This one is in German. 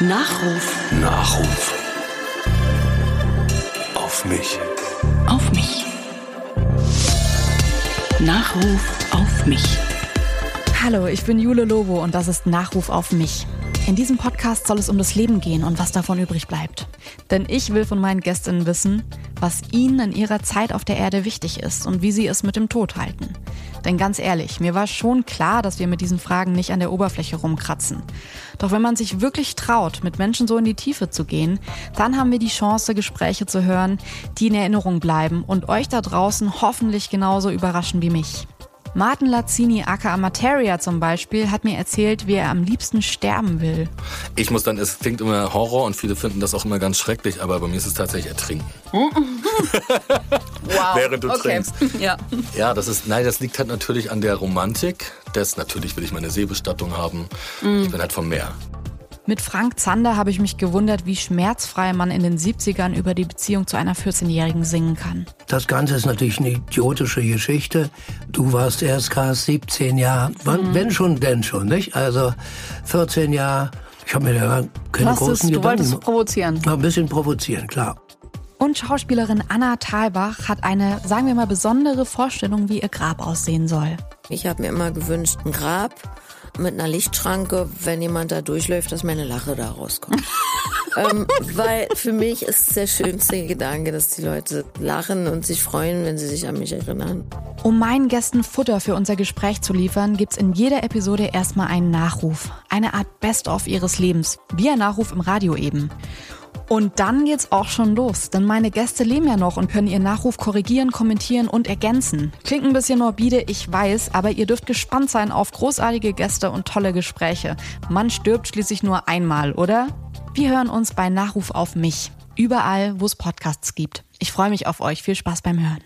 Nachruf. Nachruf. Auf mich. Auf mich. Nachruf auf mich. Hallo, ich bin Jule Lobo und das ist Nachruf auf mich. In diesem Podcast soll es um das Leben gehen und was davon übrig bleibt. Denn ich will von meinen Gästinnen wissen, was ihnen in ihrer Zeit auf der Erde wichtig ist und wie sie es mit dem Tod halten. Denn ganz ehrlich, mir war schon klar, dass wir mit diesen Fragen nicht an der Oberfläche rumkratzen. Doch wenn man sich wirklich traut, mit Menschen so in die Tiefe zu gehen, dann haben wir die Chance, Gespräche zu hören, die in Erinnerung bleiben und euch da draußen hoffentlich genauso überraschen wie mich. Martin Lazzini, aka Materia zum Beispiel, hat mir erzählt, wie er am liebsten sterben will. Ich muss dann, es klingt immer Horror und viele finden das auch immer ganz schrecklich, aber bei mir ist es tatsächlich Ertrinken. wow. Während du okay. trinkst. Ja. Ja, das ist, nein, das liegt halt natürlich an der Romantik. Das, natürlich will ich meine Seebestattung haben. Ich bin halt vom Meer. Mit Frank Zander habe ich mich gewundert, wie schmerzfrei man in den 70ern über die Beziehung zu einer 14-Jährigen singen kann. Das Ganze ist natürlich eine idiotische Geschichte. Du warst erst gerade 17 Jahre, wann, wenn schon, denn schon, nicht? Also 14 Jahre. Ich habe mir da keine es, großen du wolltest Gedanken. provozieren. Mal ein bisschen provozieren, klar. Und Schauspielerin Anna Thalbach hat eine, sagen wir mal, besondere Vorstellung, wie ihr Grab aussehen soll. Ich habe mir immer gewünscht, ein Grab mit einer Lichtschranke, wenn jemand da durchläuft, dass meine Lache da rauskommt. ähm, weil für mich ist der schönste Gedanke, dass die Leute lachen und sich freuen, wenn sie sich an mich erinnern. Um meinen Gästen Futter für unser Gespräch zu liefern, gibt's in jeder Episode erstmal einen Nachruf. Eine Art Best-of ihres Lebens. Wie ein Nachruf im Radio eben. Und dann geht's auch schon los, denn meine Gäste leben ja noch und können ihren Nachruf korrigieren, kommentieren und ergänzen. Klingt ein bisschen morbide, ich weiß, aber ihr dürft gespannt sein auf großartige Gäste und tolle Gespräche. Man stirbt schließlich nur einmal, oder? Wir hören uns bei Nachruf auf mich. Überall, wo es Podcasts gibt. Ich freue mich auf euch. Viel Spaß beim Hören.